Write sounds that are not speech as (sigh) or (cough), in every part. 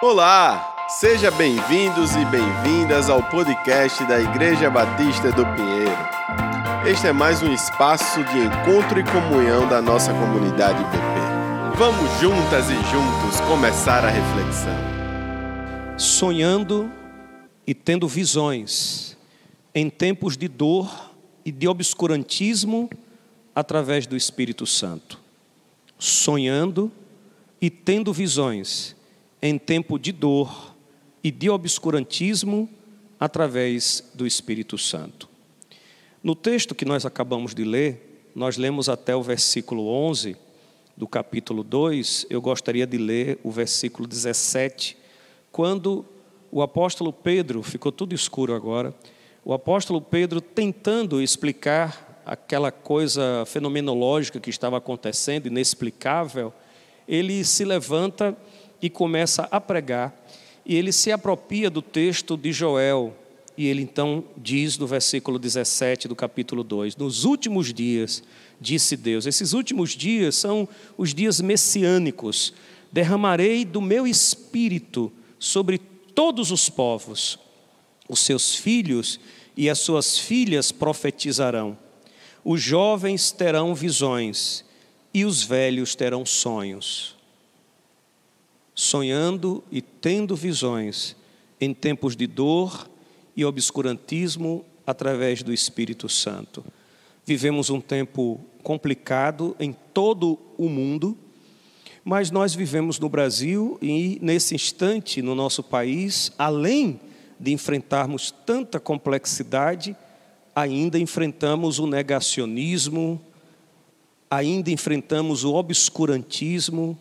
Olá, seja bem-vindos e bem-vindas ao podcast da Igreja Batista do Pinheiro. Este é mais um espaço de encontro e comunhão da nossa comunidade PP. Vamos juntas e juntos começar a reflexão. Sonhando e tendo visões em tempos de dor e de obscurantismo através do Espírito Santo. Sonhando e tendo visões em tempo de dor e de obscurantismo através do Espírito Santo. No texto que nós acabamos de ler, nós lemos até o versículo 11 do capítulo 2, eu gostaria de ler o versículo 17, quando o apóstolo Pedro, ficou tudo escuro agora, o apóstolo Pedro tentando explicar aquela coisa fenomenológica que estava acontecendo, inexplicável, ele se levanta e começa a pregar, e ele se apropria do texto de Joel, e ele então diz no versículo 17 do capítulo 2: Nos últimos dias, disse Deus, esses últimos dias são os dias messiânicos, derramarei do meu espírito sobre todos os povos, os seus filhos e as suas filhas profetizarão, os jovens terão visões e os velhos terão sonhos sonhando e tendo visões em tempos de dor e obscurantismo através do Espírito Santo. Vivemos um tempo complicado em todo o mundo, mas nós vivemos no Brasil e, nesse instante, no nosso país, além de enfrentarmos tanta complexidade, ainda enfrentamos o negacionismo, ainda enfrentamos o obscurantismo,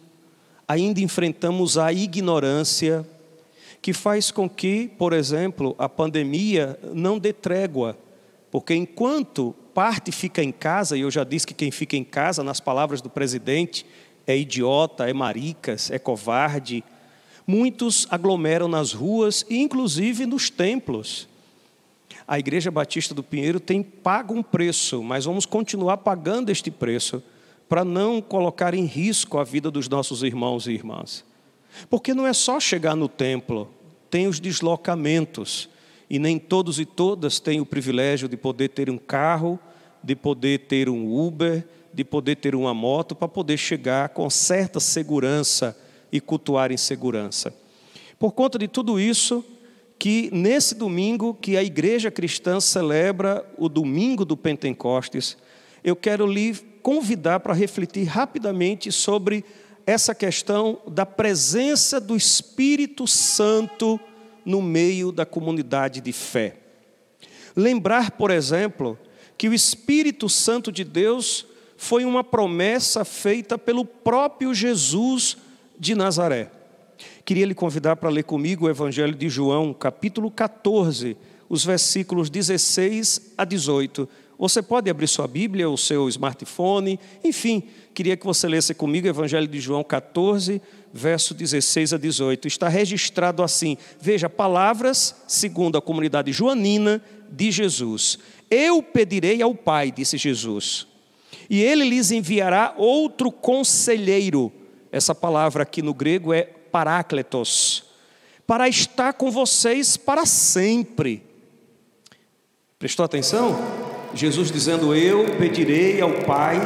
ainda enfrentamos a ignorância, que faz com que, por exemplo, a pandemia não dê trégua, porque enquanto parte fica em casa, e eu já disse que quem fica em casa, nas palavras do presidente, é idiota, é maricas, é covarde, muitos aglomeram nas ruas e inclusive nos templos. A Igreja Batista do Pinheiro tem pago um preço, mas vamos continuar pagando este preço para não colocar em risco a vida dos nossos irmãos e irmãs. Porque não é só chegar no templo, tem os deslocamentos, e nem todos e todas têm o privilégio de poder ter um carro, de poder ter um Uber, de poder ter uma moto, para poder chegar com certa segurança e cultuar em segurança. Por conta de tudo isso, que nesse domingo que a igreja cristã celebra o domingo do Pentecostes, eu quero lhe convidar para refletir rapidamente sobre essa questão da presença do Espírito Santo no meio da comunidade de fé. Lembrar, por exemplo, que o Espírito Santo de Deus foi uma promessa feita pelo próprio Jesus de Nazaré. Queria lhe convidar para ler comigo o Evangelho de João, capítulo 14, os versículos 16 a 18 você pode abrir sua Bíblia, o seu smartphone, enfim, queria que você lesse comigo o Evangelho de João 14, verso 16 a 18. Está registrado assim: veja, palavras segundo a comunidade joanina de Jesus. Eu pedirei ao Pai, disse Jesus, e ele lhes enviará outro conselheiro. Essa palavra aqui no grego é parácletos, para estar com vocês para sempre. Prestou atenção? Jesus dizendo: Eu pedirei ao Pai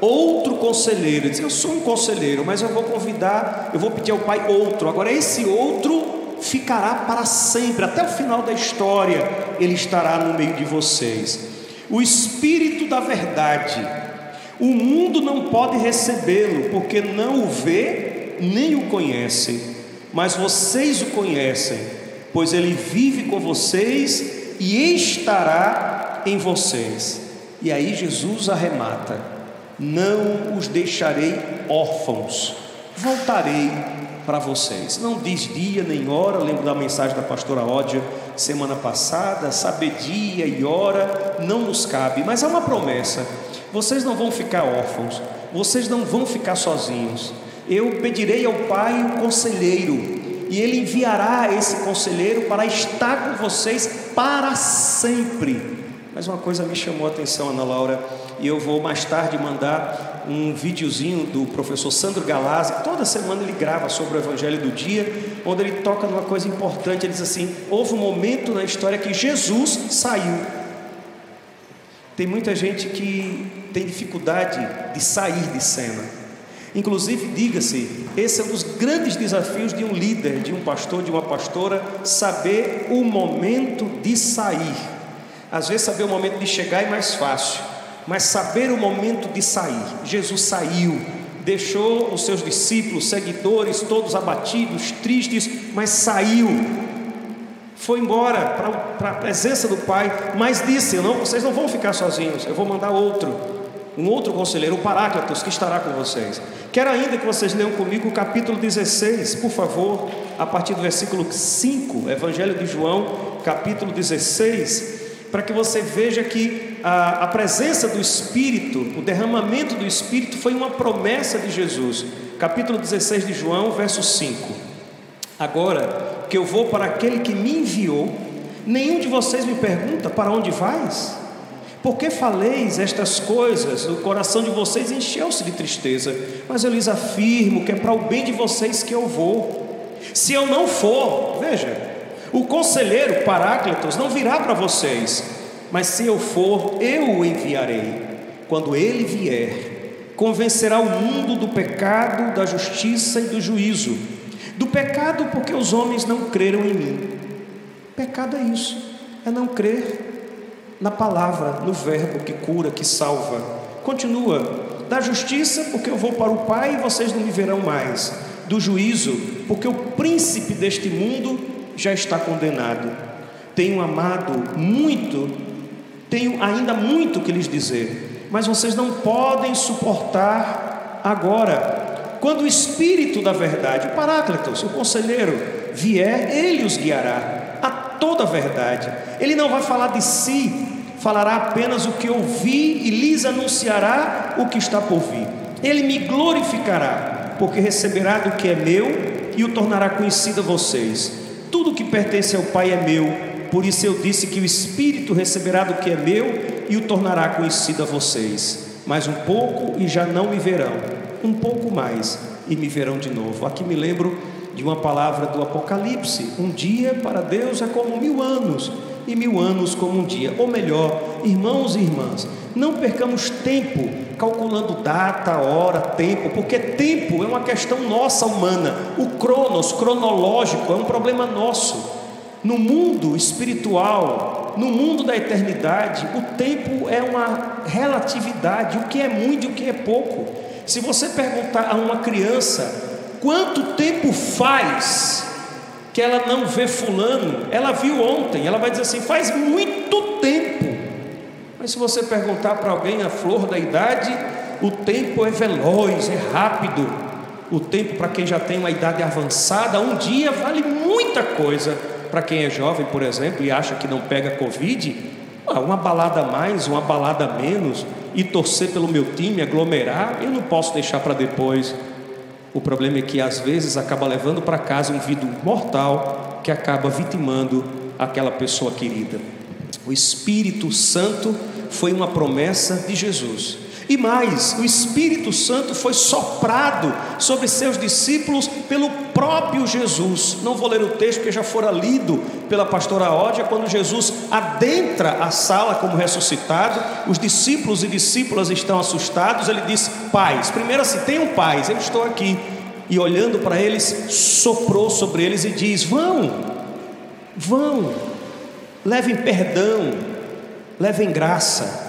outro conselheiro. Ele diz: Eu sou um conselheiro, mas eu vou convidar, eu vou pedir ao Pai outro. Agora, esse outro ficará para sempre, até o final da história, ele estará no meio de vocês. O Espírito da Verdade. O mundo não pode recebê-lo, porque não o vê nem o conhece, mas vocês o conhecem, pois ele vive com vocês e estará em vocês. E aí Jesus arremata: Não os deixarei órfãos, voltarei para vocês. Não diz dia nem hora, lembro da mensagem da pastora Ódia semana passada: saber dia e hora não nos cabe, mas há uma promessa: vocês não vão ficar órfãos, vocês não vão ficar sozinhos. Eu pedirei ao Pai um conselheiro, e Ele enviará esse conselheiro para estar com vocês para sempre Mas uma coisa me chamou a atenção, Ana Laura, e eu vou mais tarde mandar um videozinho do professor Sandro Galazzi. Toda semana ele grava sobre o Evangelho do dia, onde ele toca numa coisa importante. Ele diz assim: houve um momento na história que Jesus saiu. Tem muita gente que tem dificuldade de sair de cena. Inclusive, diga-se, esse é um dos grandes desafios de um líder, de um pastor, de uma pastora, saber o momento de sair. Às vezes, saber o momento de chegar é mais fácil, mas saber o momento de sair. Jesus saiu, deixou os seus discípulos, seguidores, todos abatidos, tristes, mas saiu. Foi embora para a presença do Pai, mas disse: não, vocês não vão ficar sozinhos, eu vou mandar outro um outro conselheiro, o Paráclitos, que estará com vocês. Quero ainda que vocês leiam comigo o capítulo 16, por favor, a partir do versículo 5, Evangelho de João, capítulo 16, para que você veja que a, a presença do Espírito, o derramamento do Espírito foi uma promessa de Jesus. Capítulo 16 de João, verso 5. Agora que eu vou para aquele que me enviou, nenhum de vocês me pergunta para onde vais? Por que faleis estas coisas? O coração de vocês encheu-se de tristeza, mas eu lhes afirmo que é para o bem de vocês que eu vou. Se eu não for, veja, o conselheiro Paráclitos não virá para vocês, mas se eu for, eu o enviarei. Quando ele vier, convencerá o mundo do pecado, da justiça e do juízo. Do pecado, porque os homens não creram em mim. Pecado é isso, é não crer na palavra, no verbo que cura, que salva. Continua, da justiça, porque eu vou para o Pai e vocês não me verão mais. Do juízo, porque o príncipe deste mundo já está condenado. Tenho amado muito, tenho ainda muito que lhes dizer, mas vocês não podem suportar agora. Quando o Espírito da Verdade, o Paráclitos, o conselheiro, vier, ele os guiará a toda a verdade. Ele não vai falar de si, falará apenas o que ouvi e lhes anunciará o que está por vir. Ele me glorificará, porque receberá do que é meu e o tornará conhecido a vocês. Tudo que pertence ao Pai é meu, por isso eu disse que o Espírito receberá do que é meu e o tornará conhecido a vocês. Mais um pouco e já não me verão, um pouco mais e me verão de novo. Aqui me lembro de uma palavra do Apocalipse: um dia para Deus é como mil anos e mil anos como um dia. Ou melhor, irmãos e irmãs, não percamos tempo calculando data, hora, tempo, porque tempo é uma questão nossa humana. O cronos, cronológico, é um problema nosso. No mundo espiritual, no mundo da eternidade, o tempo é uma relatividade, o que é muito e o que é pouco. Se você perguntar a uma criança quanto tempo faz que ela não vê fulano, ela viu ontem, ela vai dizer assim, faz muito tempo. Mas se você perguntar para alguém a flor da idade, o tempo é veloz, é rápido. O tempo para quem já tem uma idade avançada, um dia vale muita coisa. Para quem é jovem, por exemplo, e acha que não pega Covid, uma balada mais, uma balada menos, e torcer pelo meu time, aglomerar, eu não posso deixar para depois. O problema é que às vezes acaba levando para casa um vidro mortal que acaba vitimando aquela pessoa querida. O Espírito Santo foi uma promessa de Jesus. E mais, o Espírito Santo foi soprado sobre seus discípulos pelo próprio Jesus. Não vou ler o texto porque já fora lido pela pastora Ódia, quando Jesus adentra a sala como ressuscitado, os discípulos e discípulas estão assustados, ele diz: Pais, primeiro assim, tenham paz, eu estou aqui. E olhando para eles, soprou sobre eles e diz: Vão, vão, levem perdão, levem graça.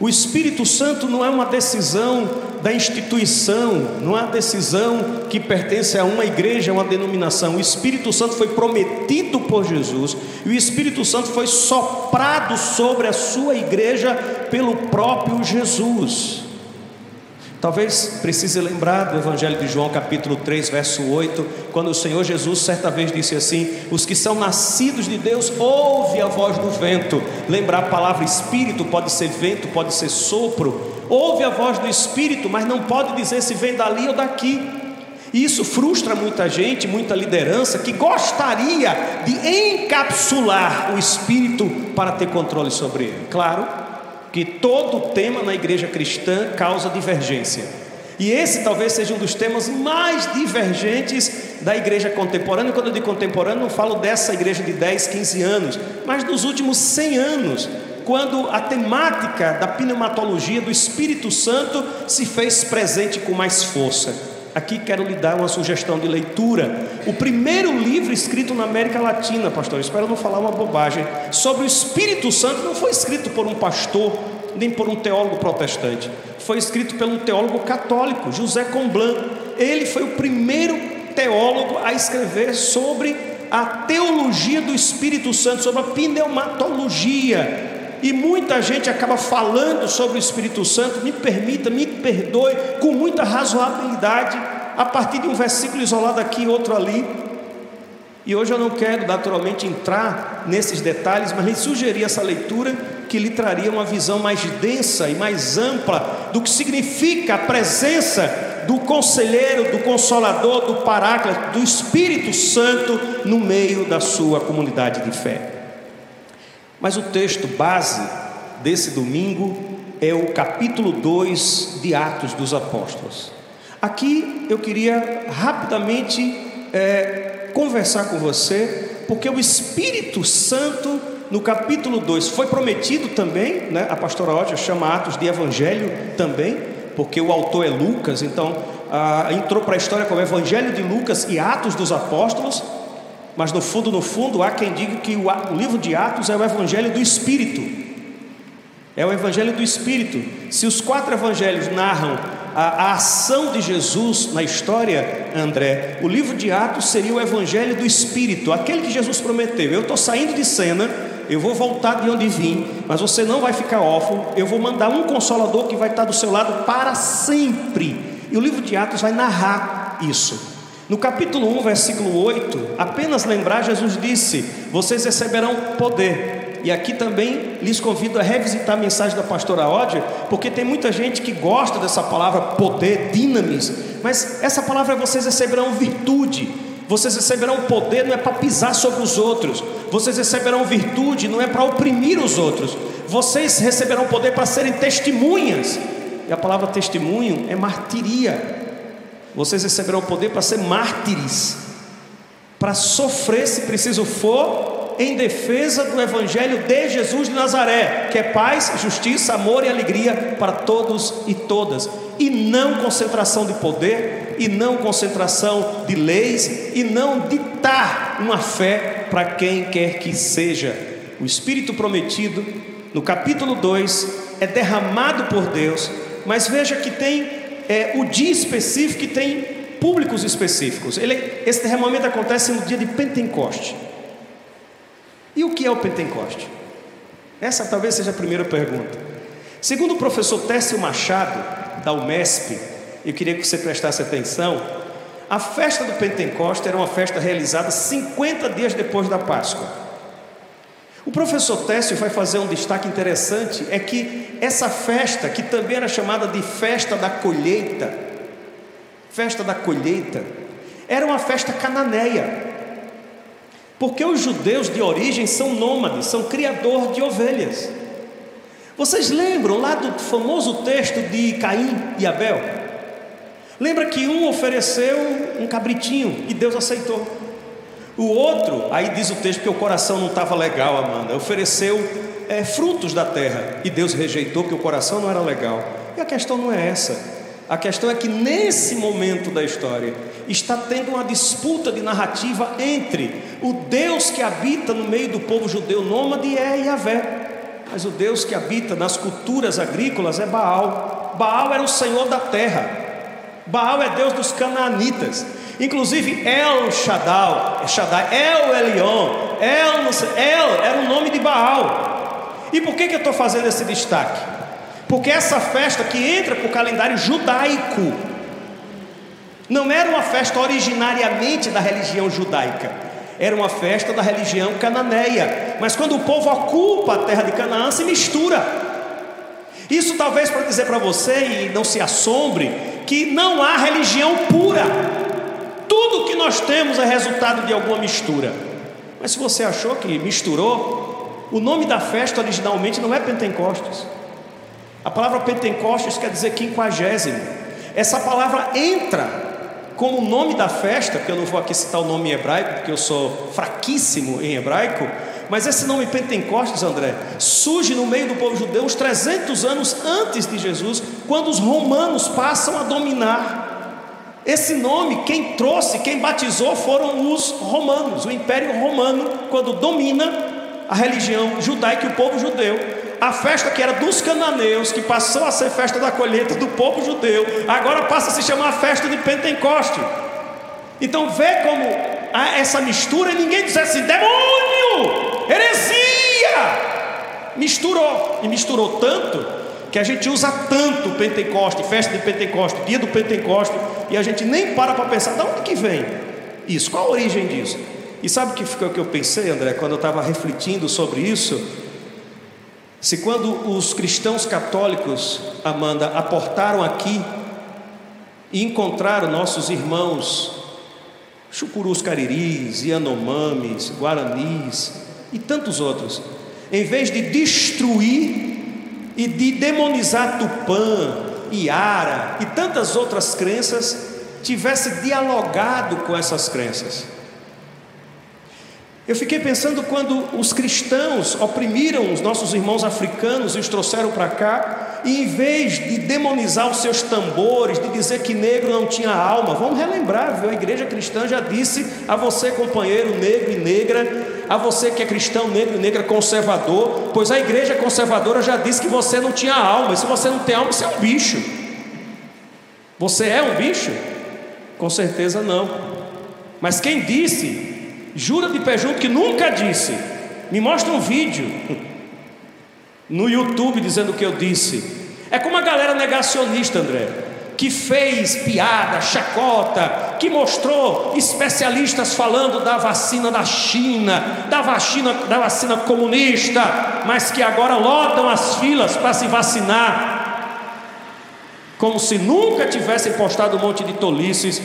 O Espírito Santo não é uma decisão da instituição, não é uma decisão que pertence a uma igreja, a uma denominação. O Espírito Santo foi prometido por Jesus e o Espírito Santo foi soprado sobre a sua igreja pelo próprio Jesus. Talvez precise lembrar do Evangelho de João, capítulo 3, verso 8, quando o Senhor Jesus certa vez disse assim: Os que são nascidos de Deus ouvem a voz do vento. Lembrar a palavra espírito pode ser vento, pode ser sopro. Ouve a voz do espírito, mas não pode dizer se vem dali ou daqui. E isso frustra muita gente, muita liderança que gostaria de encapsular o espírito para ter controle sobre ele. Claro que todo tema na igreja cristã causa divergência. E esse talvez seja um dos temas mais divergentes da igreja contemporânea. Quando eu digo contemporânea, não falo dessa igreja de 10, 15 anos, mas dos últimos 100 anos, quando a temática da pneumatologia do Espírito Santo se fez presente com mais força. Aqui quero lhe dar uma sugestão de leitura. O primeiro livro escrito na América Latina, pastor, espero não falar uma bobagem, sobre o Espírito Santo não foi escrito por um pastor, nem por um teólogo protestante. Foi escrito um teólogo católico, José Comblan. Ele foi o primeiro teólogo a escrever sobre a teologia do Espírito Santo, sobre a pneumatologia, e muita gente acaba falando sobre o Espírito Santo, me permita, me perdoe, com muita razoabilidade, a partir de um versículo isolado aqui, outro ali. E hoje eu não quero naturalmente entrar nesses detalhes, mas lhe sugerir essa leitura que lhe traria uma visão mais densa e mais ampla do que significa a presença do conselheiro, do consolador, do paráclito, do Espírito Santo no meio da sua comunidade de fé. Mas o texto base desse domingo é o capítulo 2 de Atos dos Apóstolos. Aqui eu queria rapidamente é, conversar com você, porque o Espírito Santo, no capítulo 2, foi prometido também, né? a pastora Ódia chama Atos de Evangelho também, porque o autor é Lucas, então ah, entrou para a história como Evangelho de Lucas e Atos dos Apóstolos, mas no fundo, no fundo, há quem diga que o, livro de Atos é o evangelho do Espírito. É o evangelho do Espírito. Se os quatro evangelhos narram a, a ação de Jesus na história, André, o livro de Atos seria o evangelho do Espírito, aquele que Jesus prometeu. Eu estou saindo de cena, eu vou voltar de onde vim, mas você não vai ficar órfão. Eu vou mandar um consolador que vai estar do seu lado para sempre. E o livro de Atos vai narrar isso. No capítulo 1, versículo 8, apenas lembrar, Jesus disse: Vocês receberão poder. E aqui também lhes convido a revisitar a mensagem da pastora Ódia, porque tem muita gente que gosta dessa palavra poder, dinamis, mas essa palavra vocês receberão virtude. Vocês receberão poder não é para pisar sobre os outros, vocês receberão virtude não é para oprimir os outros, vocês receberão poder para serem testemunhas. E a palavra testemunho é martiria, vocês receberão o poder para ser mártires, para sofrer, se preciso for, em defesa do Evangelho de Jesus de Nazaré, que é paz, justiça, amor e alegria para todos e todas, e não concentração de poder, e não concentração de leis, e não ditar uma fé para quem quer que seja. O Espírito prometido, no capítulo 2, é derramado por Deus, mas veja que tem é, o dia específico tem públicos específicos. Ele, esse derramamento acontece no dia de Pentecoste. E o que é o Pentecoste? Essa talvez seja a primeira pergunta. Segundo o professor Técio Machado, da UMESP, eu queria que você prestasse atenção, a festa do Pentecoste era uma festa realizada 50 dias depois da Páscoa. O professor Técio vai fazer um destaque interessante: é que essa festa, que também era chamada de festa da colheita, festa da colheita, era uma festa cananeia, porque os judeus de origem são nômades, são criadores de ovelhas. Vocês lembram lá do famoso texto de Caim e Abel? Lembra que um ofereceu um cabritinho e Deus aceitou. O outro, aí diz o texto que o coração não estava legal, Amanda, ofereceu é, frutos da terra e Deus rejeitou que o coração não era legal. E a questão não é essa. A questão é que nesse momento da história está tendo uma disputa de narrativa entre o Deus que habita no meio do povo judeu nômade é Yahvé, mas o Deus que habita nas culturas agrícolas é Baal. Baal era o senhor da terra. Baal é Deus dos canaanitas. Inclusive El Shaddai, Shaddai El Elion, El, El era o nome de Baal. E por que, que eu estou fazendo esse destaque? Porque essa festa que entra para o calendário judaico não era uma festa originariamente da religião judaica, era uma festa da religião cananeia. Mas quando o povo ocupa a terra de Canaã, se mistura. Isso talvez para dizer para você, e não se assombre, que não há religião pura. Tudo que nós temos é resultado de alguma mistura. Mas se você achou que misturou, o nome da festa originalmente não é Pentecostes. A palavra Pentecostes quer dizer quinquagésimo. Essa palavra entra como nome da festa, que eu não vou aqui citar o nome em hebraico, porque eu sou fraquíssimo em hebraico, mas esse nome Pentecostes, André, surge no meio do povo judeu uns 300 anos antes de Jesus, quando os romanos passam a dominar. Esse nome, quem trouxe, quem batizou foram os romanos, o Império Romano, quando domina a religião judaica e o povo judeu. A festa que era dos cananeus, que passou a ser festa da colheita do povo judeu, agora passa a se chamar festa de Pentecoste. Então vê como há essa mistura e ninguém diz assim, demônio! Heresia! Misturou, e misturou tanto que a gente usa tanto Pentecoste, festa de Pentecoste, dia do Pentecoste, e a gente nem para para pensar, de onde que vem isso? Qual a origem disso? E sabe o que, ficou que eu pensei, André, quando eu estava refletindo sobre isso? Se quando os cristãos católicos, Amanda, aportaram aqui e encontraram nossos irmãos chucurus cariris, yanomamis, guaranis, e tantos outros, em vez de destruir e de demonizar Tupã, Iara e tantas outras crenças, tivesse dialogado com essas crenças. Eu fiquei pensando quando os cristãos oprimiram os nossos irmãos africanos e os trouxeram para cá, e em vez de demonizar os seus tambores, de dizer que negro não tinha alma, vamos relembrar, viu? A igreja cristã já disse a você, companheiro negro e negra, a você que é cristão negro negra conservador, pois a igreja conservadora já disse que você não tinha alma, e se você não tem alma, você é um bicho. Você é um bicho? Com certeza não. Mas quem disse, jura de pé junto que nunca disse. Me mostra um vídeo (laughs) no YouTube dizendo o que eu disse. É como a galera negacionista, André, que fez piada, chacota, que mostrou especialistas falando da vacina da China, da vacina, da vacina comunista, mas que agora lotam as filas para se vacinar, como se nunca tivessem postado um monte de tolices,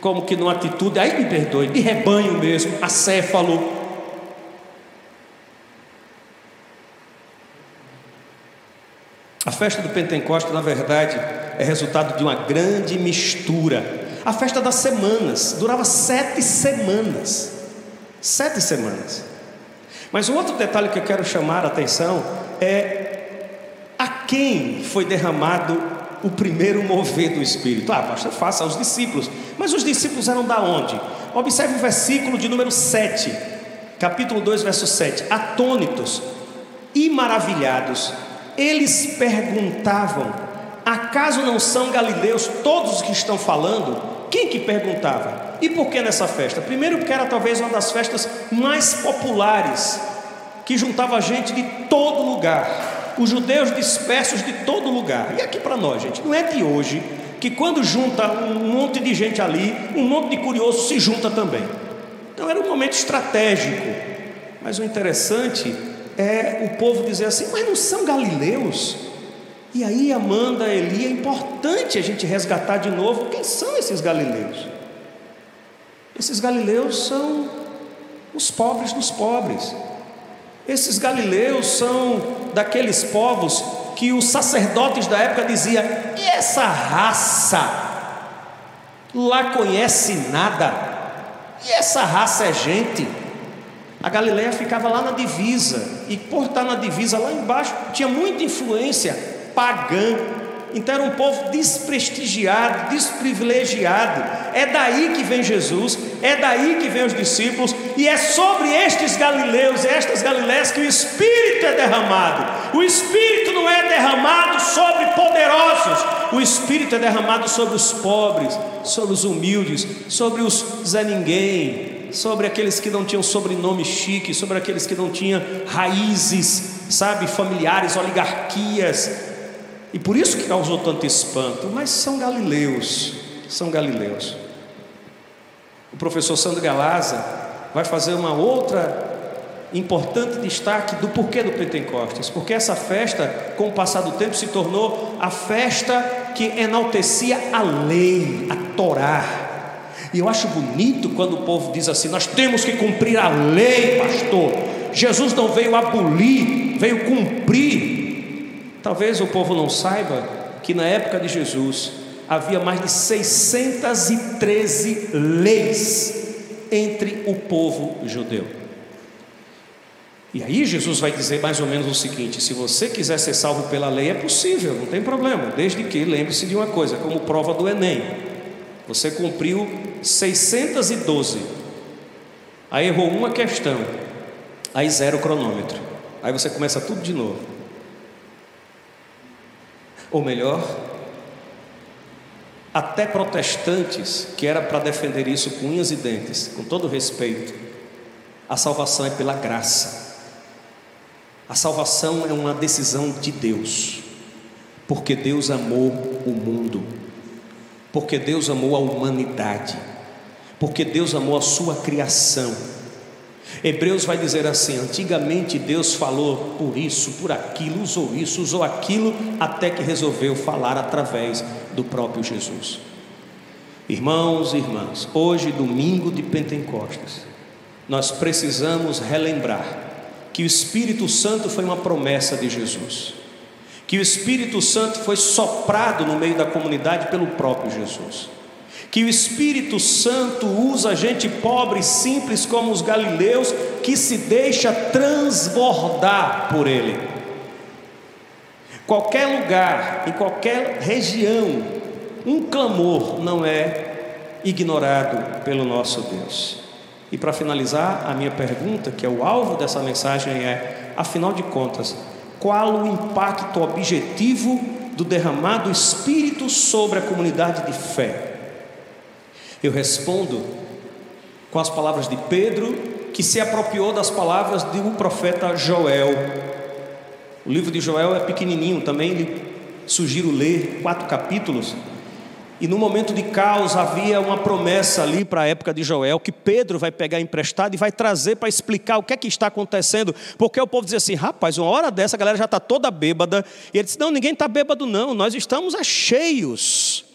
como que numa atitude, aí me perdoe, de rebanho mesmo, acéfalo, A festa do Pentecostes, na verdade, é resultado de uma grande mistura. A festa das semanas durava sete semanas. Sete semanas. Mas um outro detalhe que eu quero chamar a atenção é a quem foi derramado o primeiro mover do Espírito. Ah, pastor, faça aos discípulos. Mas os discípulos eram da onde? Observe o versículo de número 7, capítulo 2, verso 7. Atônitos e maravilhados eles perguntavam: acaso não são galileus todos os que estão falando? Quem que perguntava? E por que nessa festa? Primeiro, porque era talvez uma das festas mais populares, que juntava gente de todo lugar, os judeus dispersos de todo lugar. E aqui para nós, gente, não é de hoje que quando junta um monte de gente ali, um monte de curioso se junta também. Então era um momento estratégico. Mas o interessante é o povo dizer assim, mas não são galileus? E aí, Amanda, Eli, é importante a gente resgatar de novo quem são esses galileus. Esses galileus são os pobres dos pobres. Esses galileus são daqueles povos que os sacerdotes da época diziam: e essa raça lá conhece nada? E essa raça é gente? A Galileia ficava lá na divisa, e por estar na divisa lá embaixo, tinha muita influência pagã. Então era um povo desprestigiado, desprivilegiado. É daí que vem Jesus, é daí que vem os discípulos, e é sobre estes galileus, estas galileias que o Espírito é derramado. O Espírito não é derramado sobre poderosos, o Espírito é derramado sobre os pobres, sobre os humildes, sobre os Zé Ninguém, sobre aqueles que não tinham sobrenome chique, sobre aqueles que não tinham raízes, sabe, familiares, oligarquias. E por isso que causou tanto espanto, mas são galileus, são galileus. O professor Sandro Galaza vai fazer uma outra importante destaque do porquê do Pentecostes, porque essa festa, com o passar do tempo, se tornou a festa que enaltecia a lei, a Torá. E eu acho bonito quando o povo diz assim: nós temos que cumprir a lei, pastor. Jesus não veio abolir, veio cumprir. Talvez o povo não saiba que na época de Jesus havia mais de 613 leis entre o povo judeu. E aí Jesus vai dizer mais ou menos o seguinte: se você quiser ser salvo pela lei, é possível, não tem problema, desde que lembre-se de uma coisa, como prova do Enem. Você cumpriu 612. Aí errou uma questão. Aí zero o cronômetro. Aí você começa tudo de novo. Ou melhor, até protestantes, que era para defender isso com unhas e dentes, com todo respeito, a salvação é pela graça. A salvação é uma decisão de Deus, porque Deus amou o mundo, porque Deus amou a humanidade, porque Deus amou a sua criação. Hebreus vai dizer assim: antigamente Deus falou por isso, por aquilo, usou isso, usou aquilo, até que resolveu falar através do próprio Jesus. Irmãos e irmãs, hoje, domingo de Pentecostes, nós precisamos relembrar que o Espírito Santo foi uma promessa de Jesus, que o Espírito Santo foi soprado no meio da comunidade pelo próprio Jesus, que o Espírito Santo usa gente pobre e simples como os galileus que se deixa transbordar por ele. Qualquer lugar, em qualquer região, um clamor não é ignorado pelo nosso Deus. E para finalizar, a minha pergunta, que é o alvo dessa mensagem, é: afinal de contas, qual o impacto objetivo do derramado Espírito sobre a comunidade de fé? Eu respondo com as palavras de Pedro, que se apropriou das palavras do profeta Joel. O livro de Joel é pequenininho, também sugiro ler quatro capítulos. E no momento de caos havia uma promessa ali para a época de Joel, que Pedro vai pegar emprestado e vai trazer para explicar o que é que está acontecendo. Porque o povo dizia assim: rapaz, uma hora dessa a galera já está toda bêbada. E ele disse: não, ninguém está bêbado, não. Nós estamos cheios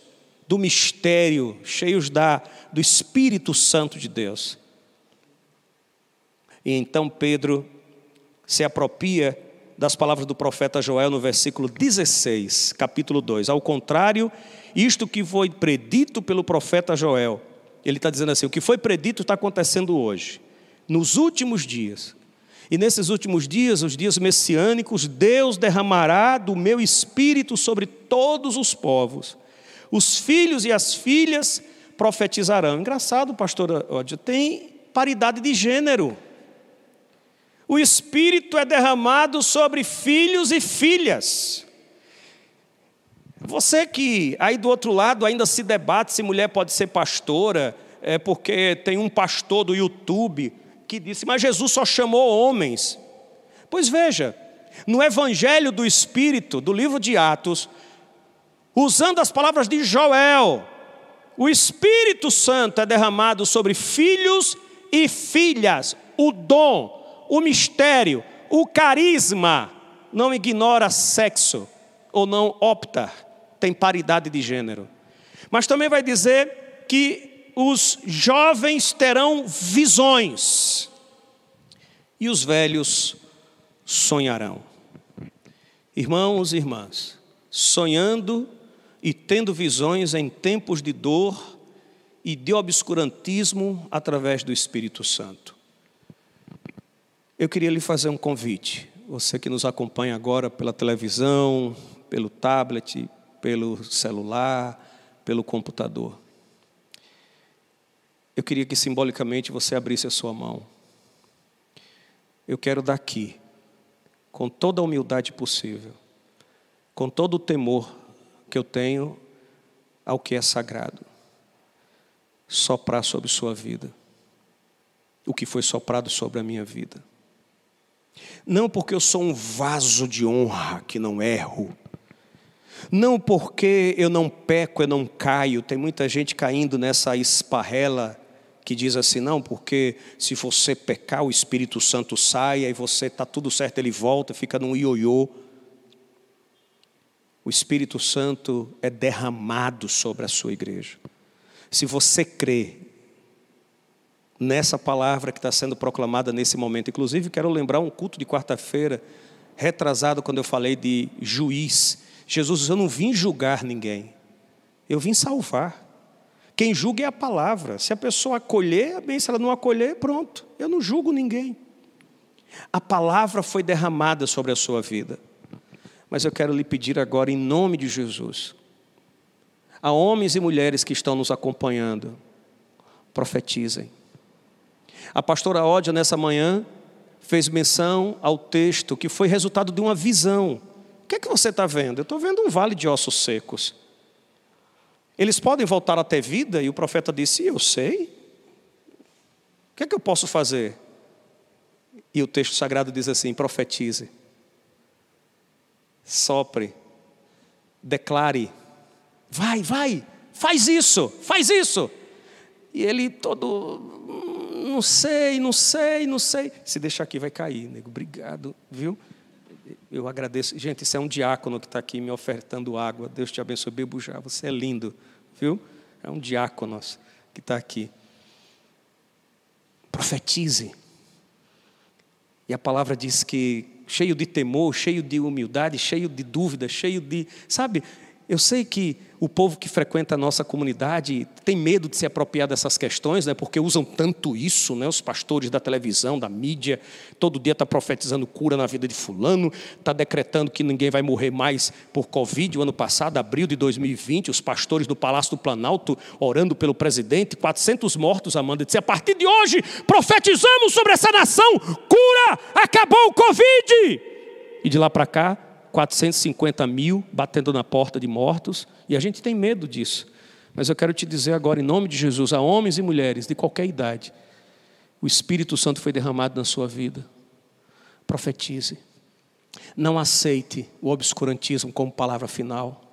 do mistério, cheios da, do Espírito Santo de Deus. E então Pedro se apropria das palavras do profeta Joel no versículo 16, capítulo 2. Ao contrário, isto que foi predito pelo profeta Joel, ele está dizendo assim: o que foi predito está acontecendo hoje, nos últimos dias. E nesses últimos dias, os dias messiânicos, Deus derramará do meu espírito sobre todos os povos. Os filhos e as filhas profetizarão. Engraçado, pastor Ódio, tem paridade de gênero. O espírito é derramado sobre filhos e filhas. Você que aí do outro lado ainda se debate se mulher pode ser pastora, é porque tem um pastor do YouTube que disse, mas Jesus só chamou homens. Pois veja, no Evangelho do Espírito, do livro de Atos, usando as palavras de Joel, o Espírito Santo é derramado sobre filhos e filhas, o dom, o mistério, o carisma, não ignora sexo ou não opta tem paridade de gênero. Mas também vai dizer que os jovens terão visões e os velhos sonharão. Irmãos e irmãs, sonhando e tendo visões em tempos de dor e de obscurantismo através do Espírito Santo. Eu queria lhe fazer um convite, você que nos acompanha agora pela televisão, pelo tablet, pelo celular, pelo computador. Eu queria que simbolicamente você abrisse a sua mão. Eu quero daqui, com toda a humildade possível, com todo o temor que eu tenho ao que é sagrado, soprar sobre sua vida o que foi soprado sobre a minha vida. Não porque eu sou um vaso de honra que não erro, não porque eu não peco, eu não caio. Tem muita gente caindo nessa esparrela que diz assim: não, porque se você pecar, o Espírito Santo sai, aí você está tudo certo, ele volta, fica num ioiô. O Espírito Santo é derramado sobre a sua igreja. Se você crê nessa palavra que está sendo proclamada nesse momento, inclusive quero lembrar um culto de quarta-feira, retrasado, quando eu falei de juiz. Jesus diz: Eu não vim julgar ninguém, eu vim salvar. Quem julga é a palavra. Se a pessoa acolher, bem, se ela não acolher, pronto. Eu não julgo ninguém. A palavra foi derramada sobre a sua vida. Mas eu quero lhe pedir agora, em nome de Jesus, a homens e mulheres que estão nos acompanhando, profetizem. A pastora Ódia, nessa manhã, fez menção ao texto que foi resultado de uma visão. O que é que você está vendo? Eu estou vendo um vale de ossos secos. Eles podem voltar a ter vida? E o profeta disse: Eu sei. O que é que eu posso fazer? E o texto sagrado diz assim: profetize, sopre, declare, vai, vai, faz isso, faz isso. E ele todo, hum, não sei, não sei, não sei. Se deixar aqui vai cair, nego. Obrigado, viu? Eu agradeço. Gente, isso é um diácono que está aqui me ofertando água. Deus te abençoe, Bebujá. Você é lindo, viu? É um diácono que está aqui. Profetize. E a palavra diz que cheio de temor, cheio de humildade, cheio de dúvida, cheio de. Sabe, eu sei que o povo que frequenta a nossa comunidade tem medo de se apropriar dessas questões, né, porque usam tanto isso, né, os pastores da televisão, da mídia, todo dia está profetizando cura na vida de fulano, está decretando que ninguém vai morrer mais por Covid. O ano passado, abril de 2020, os pastores do Palácio do Planalto orando pelo presidente, 400 mortos, Amanda, disse, a partir de hoje profetizamos sobre essa nação, cura, acabou o Covid. E de lá para cá, 450 mil batendo na porta de mortos, e a gente tem medo disso. Mas eu quero te dizer agora, em nome de Jesus, a homens e mulheres de qualquer idade, o Espírito Santo foi derramado na sua vida. Profetize. Não aceite o obscurantismo como palavra final.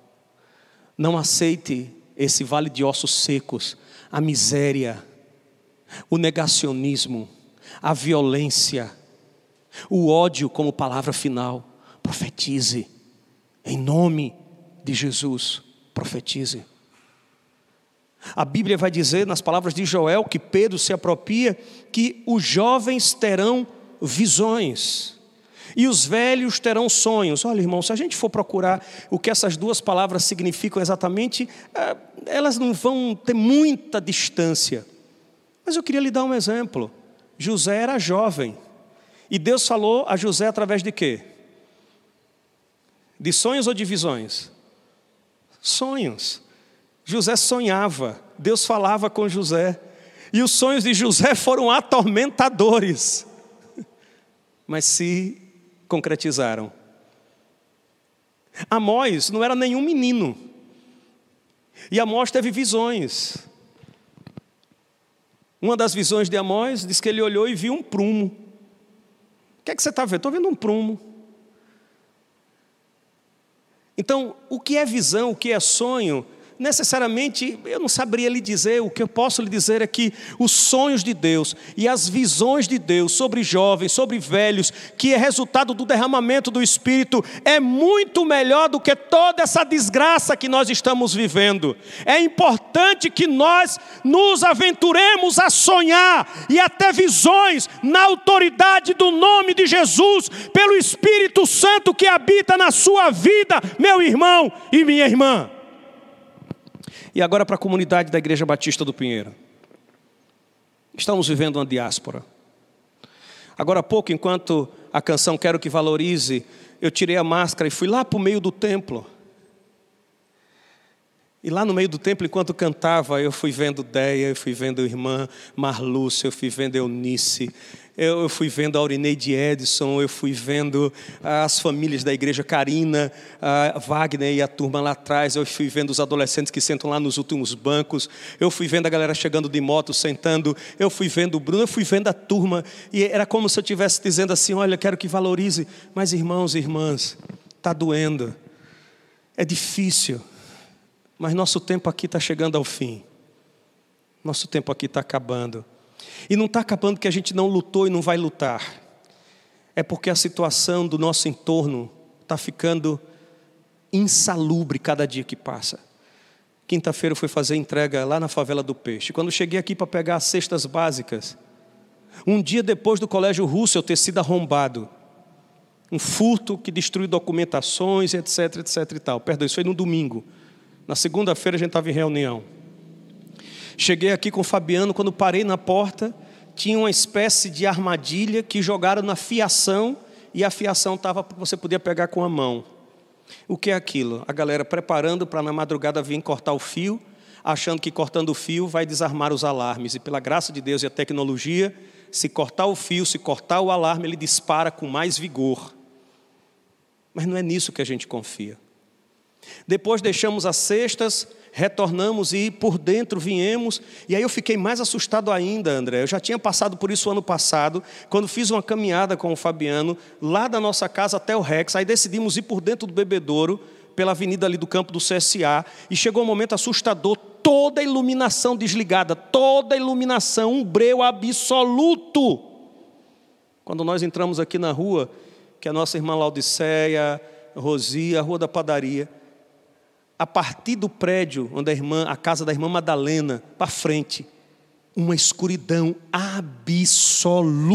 Não aceite esse vale de ossos secos, a miséria, o negacionismo, a violência, o ódio como palavra final profetize. Em nome de Jesus, profetize. A Bíblia vai dizer, nas palavras de Joel, que Pedro se apropria, que os jovens terão visões e os velhos terão sonhos. Olha, irmão, se a gente for procurar o que essas duas palavras significam exatamente, é, elas não vão ter muita distância. Mas eu queria lhe dar um exemplo. José era jovem e Deus falou a José através de quê? De sonhos ou de visões? Sonhos. José sonhava, Deus falava com José, e os sonhos de José (laughs) foram atormentadores, mas se concretizaram. Amós não era nenhum menino, e Amós teve visões. Uma das visões de Amós diz que ele olhou e viu um prumo. O que é que você está vendo? Estou vendo um prumo. Então, o que é visão, o que é sonho, necessariamente eu não saberia lhe dizer, o que eu posso lhe dizer é que os sonhos de Deus e as visões de Deus sobre jovens, sobre velhos, que é resultado do derramamento do Espírito, é muito melhor do que toda essa desgraça que nós estamos vivendo. É importante que nós nos aventuremos a sonhar e até visões na autoridade do nome de Jesus, pelo Espírito Santo que habita na sua vida, meu irmão e minha irmã. E agora para a comunidade da Igreja Batista do Pinheiro. Estamos vivendo uma diáspora. Agora há pouco, enquanto a canção Quero que Valorize, eu tirei a máscara e fui lá para o meio do templo. E lá no meio do templo, enquanto cantava, eu fui vendo Deia, eu fui vendo irmã Marlúcia, eu fui vendo Eunice, eu fui vendo a Aurineide Edson, eu fui vendo as famílias da igreja Carina, a Wagner e a turma lá atrás, eu fui vendo os adolescentes que sentam lá nos últimos bancos, eu fui vendo a galera chegando de moto, sentando, eu fui vendo o Bruno, eu fui vendo a turma, e era como se eu estivesse dizendo assim: olha, quero que valorize, mas irmãos e irmãs, está doendo, é difícil, mas nosso tempo aqui está chegando ao fim, nosso tempo aqui está acabando. E não está acabando que a gente não lutou e não vai lutar. É porque a situação do nosso entorno está ficando insalubre cada dia que passa. Quinta-feira eu fui fazer entrega lá na favela do Peixe. Quando cheguei aqui para pegar as cestas básicas, um dia depois do colégio russo eu ter sido arrombado, um furto que destruiu documentações, etc, etc e tal. Perdão, isso foi no domingo. Na segunda-feira a gente estava em reunião. Cheguei aqui com o Fabiano, quando parei na porta, tinha uma espécie de armadilha que jogaram na fiação e a fiação estava você podia pegar com a mão. O que é aquilo? A galera preparando para na madrugada vir cortar o fio, achando que cortando o fio vai desarmar os alarmes. E pela graça de Deus e a tecnologia, se cortar o fio, se cortar o alarme, ele dispara com mais vigor. Mas não é nisso que a gente confia. Depois deixamos as cestas, retornamos e por dentro viemos. E aí eu fiquei mais assustado ainda, André. Eu já tinha passado por isso ano passado, quando fiz uma caminhada com o Fabiano, lá da nossa casa até o Rex. Aí decidimos ir por dentro do bebedouro, pela avenida ali do campo do CSA. E chegou um momento assustador toda a iluminação desligada, toda a iluminação, um breu absoluto. Quando nós entramos aqui na rua, que a nossa irmã Laudiceia, Rosia, a rua da padaria, a partir do prédio onde a irmã, a casa da irmã Madalena, para frente, uma escuridão absoluta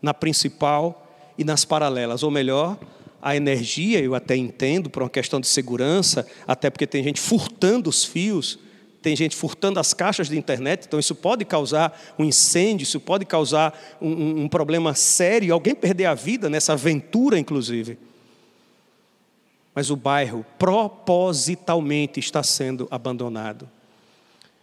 na principal e nas paralelas, ou melhor, a energia, eu até entendo, por uma questão de segurança, até porque tem gente furtando os fios, tem gente furtando as caixas de internet, então isso pode causar um incêndio, isso pode causar um, um problema sério, alguém perder a vida nessa aventura, inclusive mas o bairro propositalmente está sendo abandonado.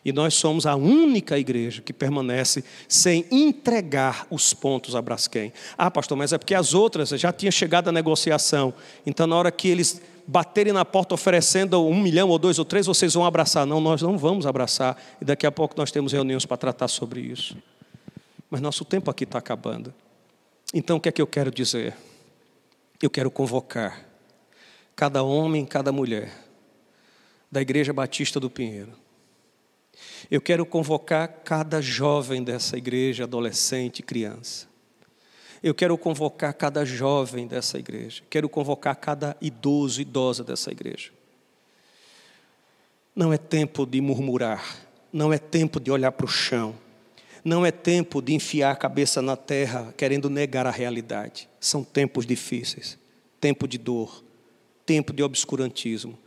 E nós somos a única igreja que permanece sem entregar os pontos a Braskem. Ah, pastor, mas é porque as outras já tinham chegado à negociação. Então, na hora que eles baterem na porta oferecendo um milhão ou dois ou três, vocês vão abraçar. Não, nós não vamos abraçar. E daqui a pouco nós temos reuniões para tratar sobre isso. Mas nosso tempo aqui está acabando. Então, o que é que eu quero dizer? Eu quero convocar cada homem, cada mulher da Igreja Batista do Pinheiro. Eu quero convocar cada jovem dessa igreja, adolescente, criança. Eu quero convocar cada jovem dessa igreja. Quero convocar cada idoso, idosa dessa igreja. Não é tempo de murmurar, não é tempo de olhar para o chão, não é tempo de enfiar a cabeça na terra querendo negar a realidade. São tempos difíceis, tempo de dor, tempo de obscurantismo.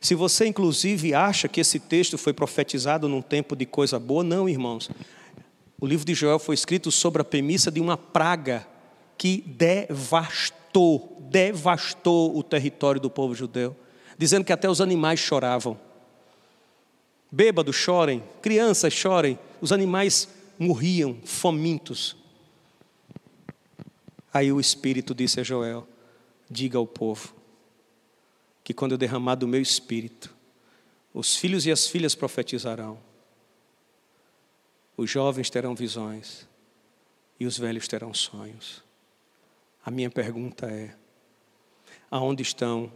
Se você, inclusive, acha que esse texto foi profetizado num tempo de coisa boa, não, irmãos. O livro de Joel foi escrito sobre a premissa de uma praga que devastou, devastou o território do povo judeu, dizendo que até os animais choravam. Bêbados chorem, crianças chorem, os animais morriam famintos. Aí o Espírito disse a Joel: diga ao povo, que quando eu derramar do meu espírito, os filhos e as filhas profetizarão, os jovens terão visões e os velhos terão sonhos. A minha pergunta é: aonde estão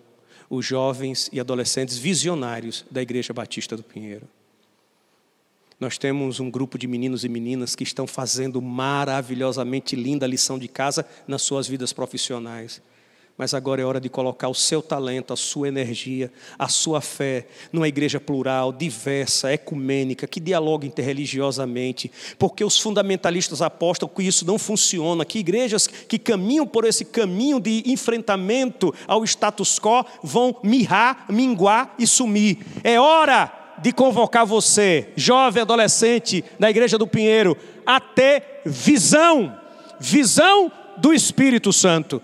os jovens e adolescentes visionários da Igreja Batista do Pinheiro? Nós temos um grupo de meninos e meninas que estão fazendo maravilhosamente linda lição de casa nas suas vidas profissionais mas agora é hora de colocar o seu talento, a sua energia, a sua fé numa igreja plural, diversa, ecumênica, que dialoga interreligiosamente, porque os fundamentalistas apostam que isso não funciona, que igrejas que caminham por esse caminho de enfrentamento ao status quo vão mirrar, minguar e sumir. É hora de convocar você, jovem adolescente da igreja do Pinheiro, a ter visão, visão do Espírito Santo.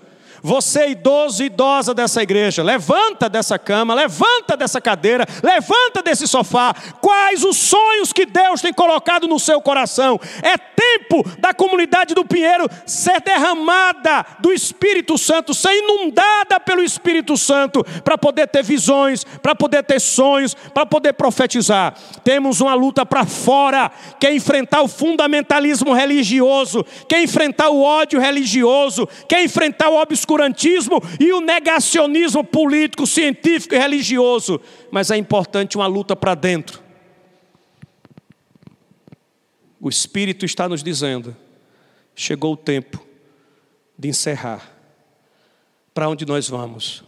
Você, idoso e idosa dessa igreja, levanta dessa cama, levanta dessa cadeira, levanta desse sofá. Quais os sonhos que Deus tem colocado no seu coração? É tempo da comunidade do Pinheiro ser derramada do Espírito Santo, ser inundada pelo Espírito Santo, para poder ter visões, para poder ter sonhos, para poder profetizar. Temos uma luta para fora, que é enfrentar o fundamentalismo religioso, que é enfrentar o ódio religioso, que é enfrentar o obscurantismo obscurantismo e o negacionismo político, científico e religioso, mas é importante uma luta para dentro. O Espírito está nos dizendo: chegou o tempo de encerrar. Para onde nós vamos?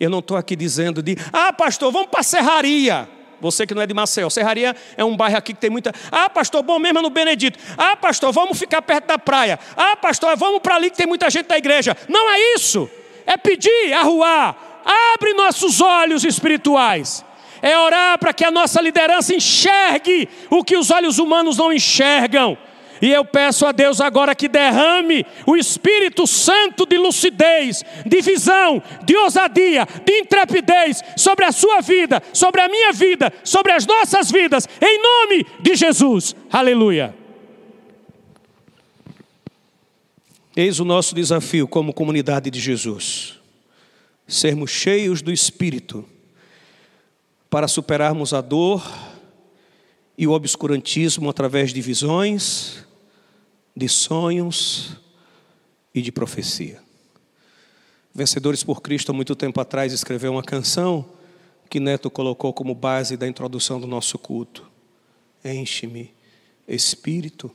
Eu não estou aqui dizendo de, ah, pastor, vamos para a serraria. Você que não é de Maceió, Serraria é um bairro aqui que tem muita. Ah, pastor, bom mesmo é no Benedito. Ah, pastor, vamos ficar perto da praia. Ah, pastor, vamos para ali que tem muita gente da igreja. Não é isso. É pedir, arruar. Abre nossos olhos espirituais. É orar para que a nossa liderança enxergue o que os olhos humanos não enxergam. E eu peço a Deus agora que derrame o Espírito Santo de lucidez, de visão, de ousadia, de intrepidez sobre a sua vida, sobre a minha vida, sobre as nossas vidas, em nome de Jesus. Aleluia. Eis o nosso desafio como comunidade de Jesus: sermos cheios do Espírito para superarmos a dor e o obscurantismo através de visões, de sonhos e de profecia. Vencedores por Cristo, há muito tempo atrás, escreveu uma canção que Neto colocou como base da introdução do nosso culto. Enche-me, Espírito,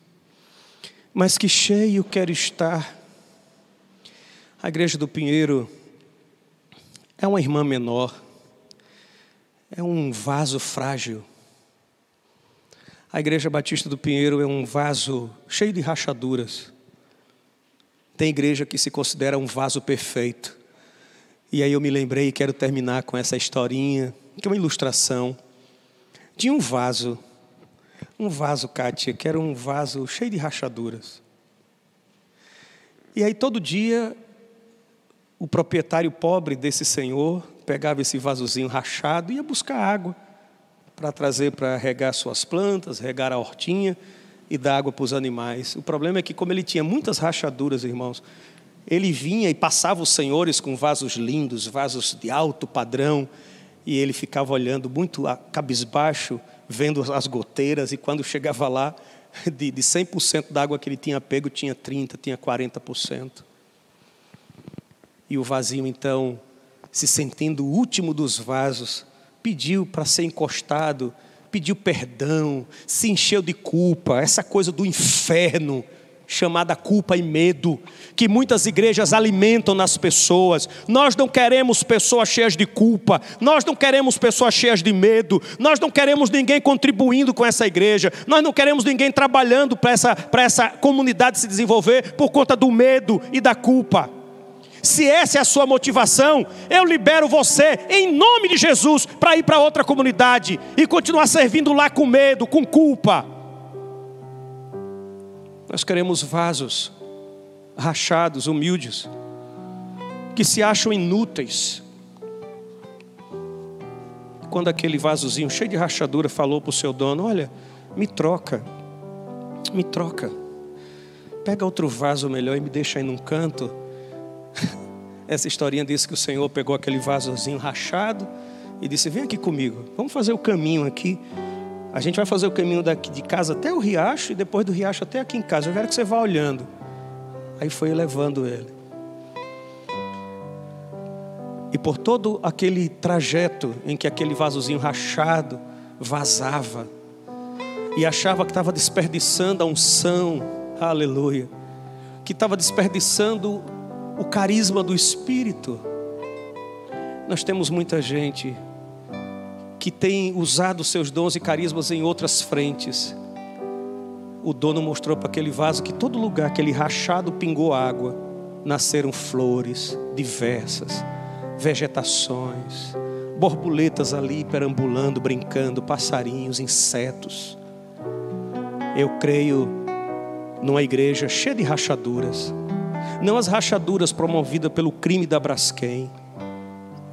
mas que cheio quero estar. A Igreja do Pinheiro é uma irmã menor, é um vaso frágil a Igreja Batista do Pinheiro é um vaso cheio de rachaduras. Tem igreja que se considera um vaso perfeito. E aí eu me lembrei e quero terminar com essa historinha, que é uma ilustração de um vaso. Um vaso, Kátia, que era um vaso cheio de rachaduras. E aí todo dia o proprietário pobre desse senhor pegava esse vasozinho rachado e ia buscar água para trazer para regar suas plantas, regar a hortinha e dar água para os animais. O problema é que, como ele tinha muitas rachaduras, irmãos, ele vinha e passava os senhores com vasos lindos, vasos de alto padrão, e ele ficava olhando muito cabisbaixo, vendo as goteiras, e quando chegava lá, (laughs) de, de 100% da água que ele tinha pego, tinha 30%, tinha 40%. E o vazio, então, se sentindo o último dos vasos, pediu para ser encostado, pediu perdão, se encheu de culpa, essa coisa do inferno chamada culpa e medo, que muitas igrejas alimentam nas pessoas. Nós não queremos pessoas cheias de culpa, nós não queremos pessoas cheias de medo, nós não queremos ninguém contribuindo com essa igreja, nós não queremos ninguém trabalhando para essa, essa comunidade se desenvolver por conta do medo e da culpa. Se essa é a sua motivação, eu libero você, em nome de Jesus, para ir para outra comunidade e continuar servindo lá com medo, com culpa. Nós queremos vasos rachados, humildes, que se acham inúteis. Quando aquele vasozinho cheio de rachadura falou para o seu dono: Olha, me troca, me troca, pega outro vaso melhor e me deixa aí num canto (laughs) essa historinha disse que o Senhor pegou aquele vasozinho rachado e disse: Vem aqui comigo, vamos fazer o caminho aqui. A gente vai fazer o caminho daqui de casa até o riacho e depois do riacho até aqui em casa. Eu quero que você vá olhando. Aí foi levando ele. E por todo aquele trajeto em que aquele vasozinho rachado vazava e achava que estava desperdiçando a unção, aleluia, que estava desperdiçando o carisma do Espírito. Nós temos muita gente que tem usado seus dons e carismas em outras frentes. O dono mostrou para aquele vaso que todo lugar, aquele rachado pingou água, nasceram flores diversas, vegetações, borboletas ali perambulando, brincando, passarinhos, insetos. Eu creio numa igreja cheia de rachaduras não as rachaduras promovidas pelo crime da Braskem,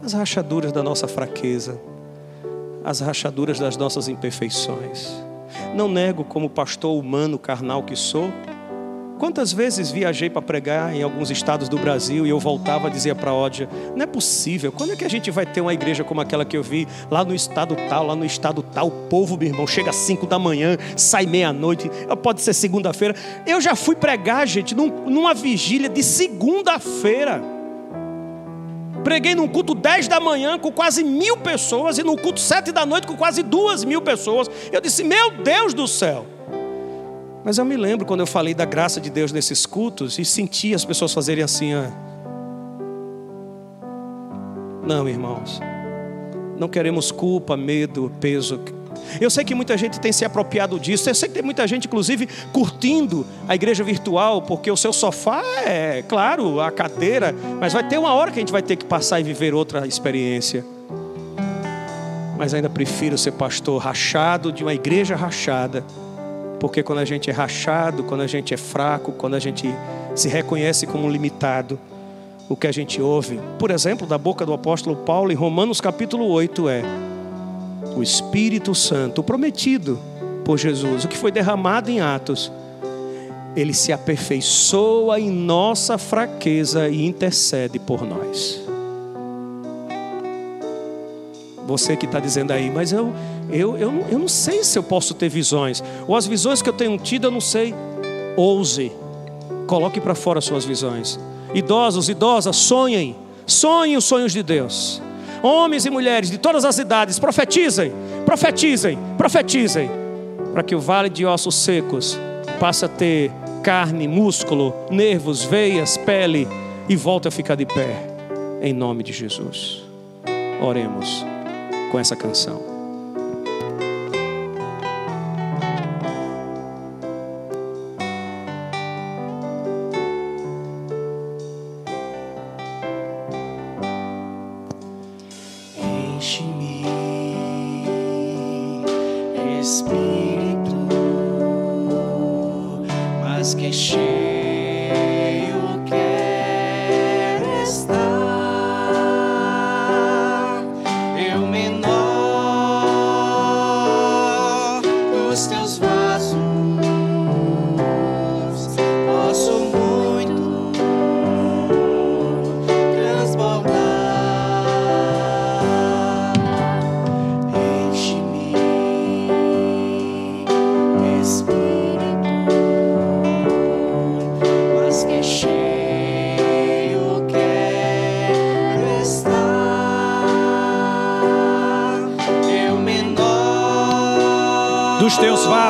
as rachaduras da nossa fraqueza, as rachaduras das nossas imperfeições. Não nego como pastor humano carnal que sou, Quantas vezes viajei para pregar em alguns estados do Brasil e eu voltava a dizer para a Ódia: não é possível, quando é que a gente vai ter uma igreja como aquela que eu vi lá no estado tal, lá no estado tal? O povo, meu irmão, chega às 5 da manhã, sai meia-noite, pode ser segunda-feira. Eu já fui pregar, gente, num, numa vigília de segunda-feira. Preguei num culto 10 da manhã com quase mil pessoas e no culto 7 da noite com quase duas mil pessoas. Eu disse: Meu Deus do céu! Mas eu me lembro quando eu falei da graça de Deus nesses cultos e senti as pessoas fazerem assim, ó. Não, irmãos. Não queremos culpa, medo, peso. Eu sei que muita gente tem se apropriado disso. Eu sei que tem muita gente, inclusive, curtindo a igreja virtual, porque o seu sofá é, claro, a cadeira, mas vai ter uma hora que a gente vai ter que passar e viver outra experiência. Mas ainda prefiro ser pastor rachado de uma igreja rachada, porque quando a gente é rachado, quando a gente é fraco, quando a gente se reconhece como limitado, o que a gente ouve, por exemplo, da boca do apóstolo Paulo em Romanos capítulo 8 é: o Espírito Santo, prometido por Jesus, o que foi derramado em Atos, ele se aperfeiçoa em nossa fraqueza e intercede por nós. Você que está dizendo aí, mas eu, eu, eu, eu não sei se eu posso ter visões, ou as visões que eu tenho tido eu não sei. Ouse, coloque para fora suas visões. Idosos, idosas, sonhem, sonhem os sonhos de Deus. Homens e mulheres de todas as idades, profetizem, profetizem, profetizem, para que o vale de ossos secos passe a ter carne, músculo, nervos, veias, pele e volte a ficar de pé, em nome de Jesus. Oremos com essa canção.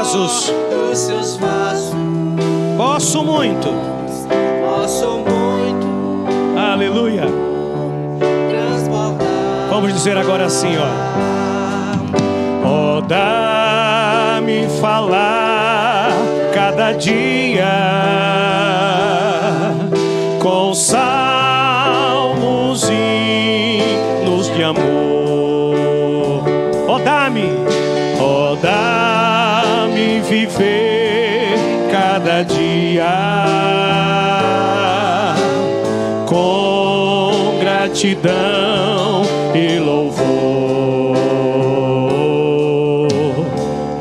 Vasos. Dos seus vasos. Posso muito. Posso muito. Aleluia. Transbordar. Vamos dizer agora assim, ó. Oh, dá-me falar cada dia com salmos gratidão e louvor.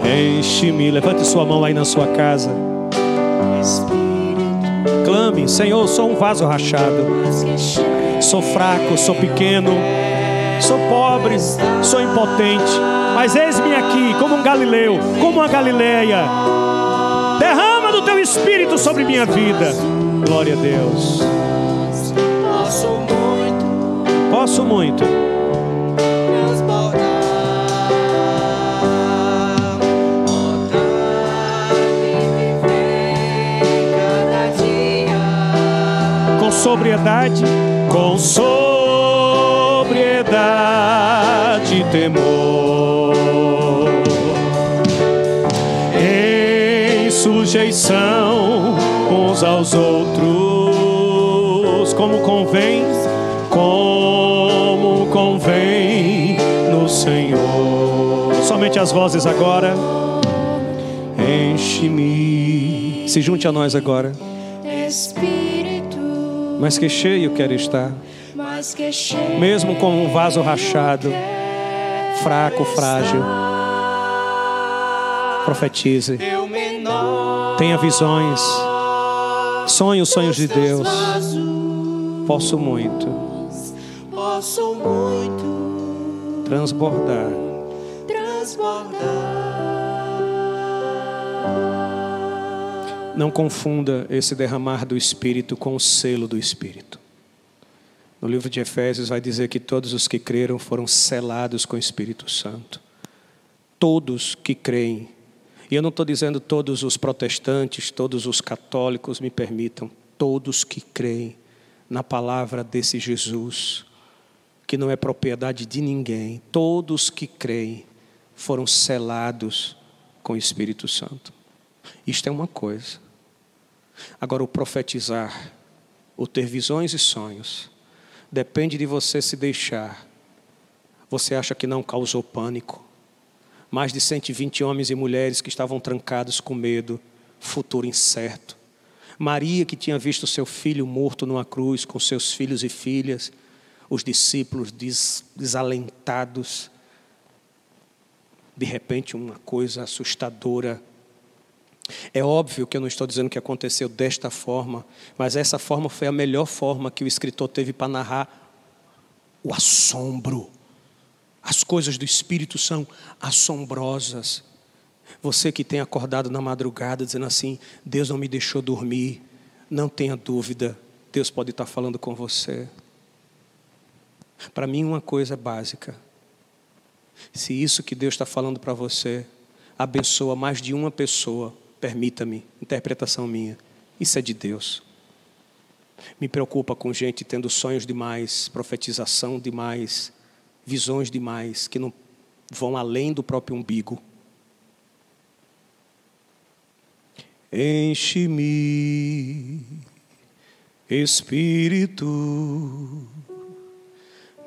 Enche-me, levante sua mão aí na sua casa. Clame, Senhor, sou um vaso rachado. Sou fraco, sou pequeno, sou pobre, sou impotente mas eis-me aqui, como um Galileu, como uma Galileia. Derrama do teu espírito sobre minha vida. Glória a Deus. Posso muito. Com sobriedade, com sobriedade e temor. sujeição uns aos outros, Somente as vozes agora. Enche-me. Se junte a nós agora. Espírito. Mas que cheio quero estar. Mas que cheio. Mesmo como um vaso rachado, fraco, frágil. Profetize. Tenha visões. Sonhe os sonhos de Deus. Posso muito. Posso muito. Transbordar. Não confunda esse derramar do Espírito com o selo do Espírito. No livro de Efésios vai dizer que todos os que creram foram selados com o Espírito Santo. Todos que creem e eu não estou dizendo todos os protestantes, todos os católicos, me permitam, todos que creem na palavra desse Jesus, que não é propriedade de ninguém. Todos que creem foram selados com o Espírito Santo. Isto é uma coisa. Agora, o profetizar, o ter visões e sonhos, depende de você se deixar. Você acha que não causou pânico? Mais de 120 homens e mulheres que estavam trancados com medo, futuro incerto. Maria, que tinha visto seu filho morto numa cruz com seus filhos e filhas, os discípulos des desalentados. De repente, uma coisa assustadora. É óbvio que eu não estou dizendo que aconteceu desta forma, mas essa forma foi a melhor forma que o escritor teve para narrar o assombro. As coisas do Espírito são assombrosas. Você que tem acordado na madrugada dizendo assim: Deus não me deixou dormir, não tenha dúvida, Deus pode estar falando com você. Para mim, uma coisa é básica: se isso que Deus está falando para você abençoa mais de uma pessoa, permita-me, interpretação minha, isso é de Deus. Me preocupa com gente tendo sonhos demais, profetização demais, visões demais, que não vão além do próprio umbigo. Enche-me, Espírito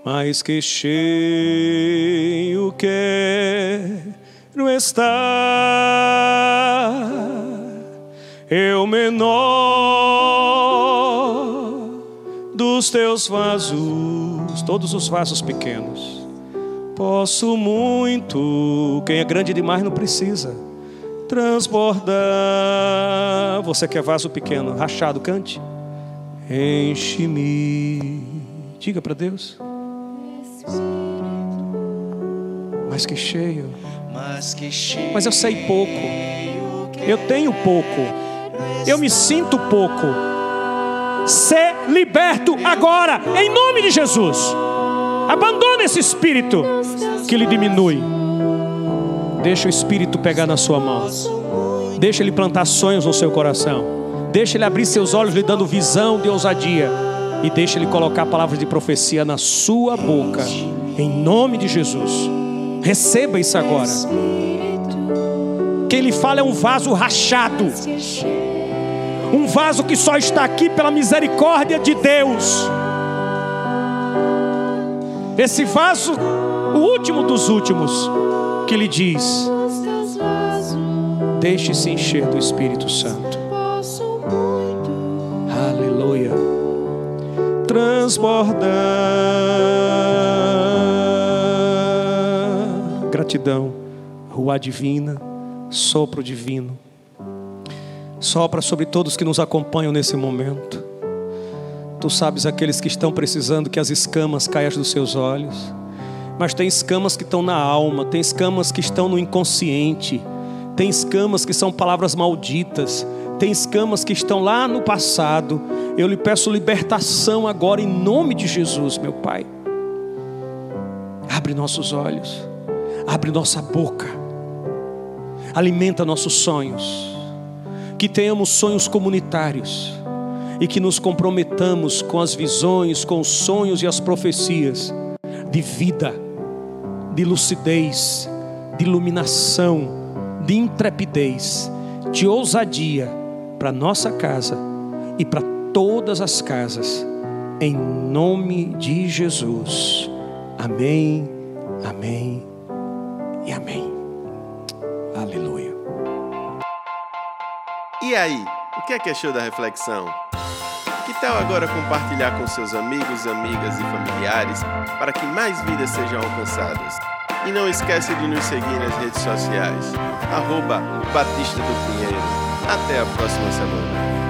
mais que cheio quero estar, eu menor dos teus vasos, todos os vasos pequenos. Posso muito, quem é grande demais não precisa transbordar. Você quer vaso pequeno, rachado, cante. Enche-me. Diga para Deus. Mas que cheio. Mas eu sei pouco. Eu tenho pouco. Eu me sinto pouco. Ser liberto agora, em nome de Jesus. Abandone esse espírito que lhe diminui. Deixa o espírito pegar na sua mão. Deixa ele plantar sonhos no seu coração. Deixa ele abrir seus olhos, lhe dando visão de ousadia. E deixa ele colocar palavras de profecia na sua boca. Em nome de Jesus. Receba isso agora. Quem lhe fala é um vaso rachado. Um vaso que só está aqui pela misericórdia de Deus. Esse vaso, o último dos últimos, que lhe diz: Deixe-se encher do Espírito Santo. Aleluia. Transbordar. Gratidão. Rua divina. Sopro divino. Sopra sobre todos que nos acompanham nesse momento. Tu sabes aqueles que estão precisando que as escamas caiam dos seus olhos. Mas tem escamas que estão na alma, tem escamas que estão no inconsciente, tem escamas que são palavras malditas, tem escamas que estão lá no passado. Eu lhe peço libertação agora em nome de Jesus, meu Pai. Abre nossos olhos, abre nossa boca, alimenta nossos sonhos, que tenhamos sonhos comunitários e que nos comprometamos com as visões, com os sonhos e as profecias de vida, de lucidez, de iluminação, de intrepidez, de ousadia para nossa casa e para todas as casas, em nome de Jesus. Amém, amém e amém. Aleluia. E aí, o que é que achou da reflexão? Que tal agora compartilhar com seus amigos, amigas e familiares para que mais vidas sejam alcançadas? E não esqueça de nos seguir nas redes sociais, arroba Batista do Pinheiro. Até a próxima semana.